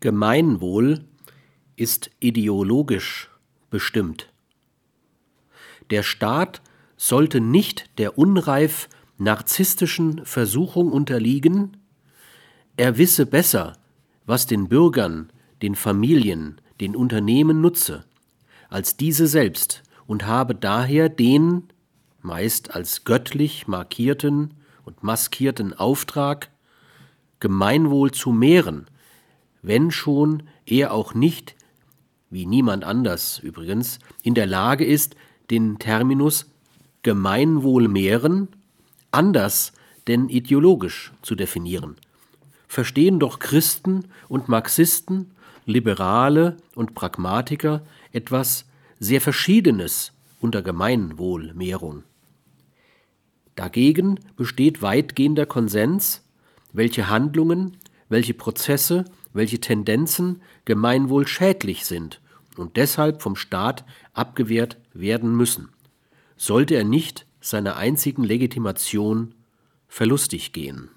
Gemeinwohl ist ideologisch bestimmt. Der Staat sollte nicht der unreif narzisstischen Versuchung unterliegen, er wisse besser, was den Bürgern, den Familien, den Unternehmen nutze, als diese selbst und habe daher den, meist als göttlich markierten und maskierten Auftrag, Gemeinwohl zu mehren, wenn schon er auch nicht, wie niemand anders übrigens, in der Lage ist, den Terminus Gemeinwohl mehren anders denn ideologisch zu definieren. Verstehen doch Christen und Marxisten, Liberale und Pragmatiker etwas sehr Verschiedenes unter Gemeinwohlmehrung. Dagegen besteht weitgehender Konsens, welche Handlungen, welche Prozesse welche Tendenzen gemeinwohl schädlich sind und deshalb vom Staat abgewehrt werden müssen, sollte er nicht seiner einzigen Legitimation verlustig gehen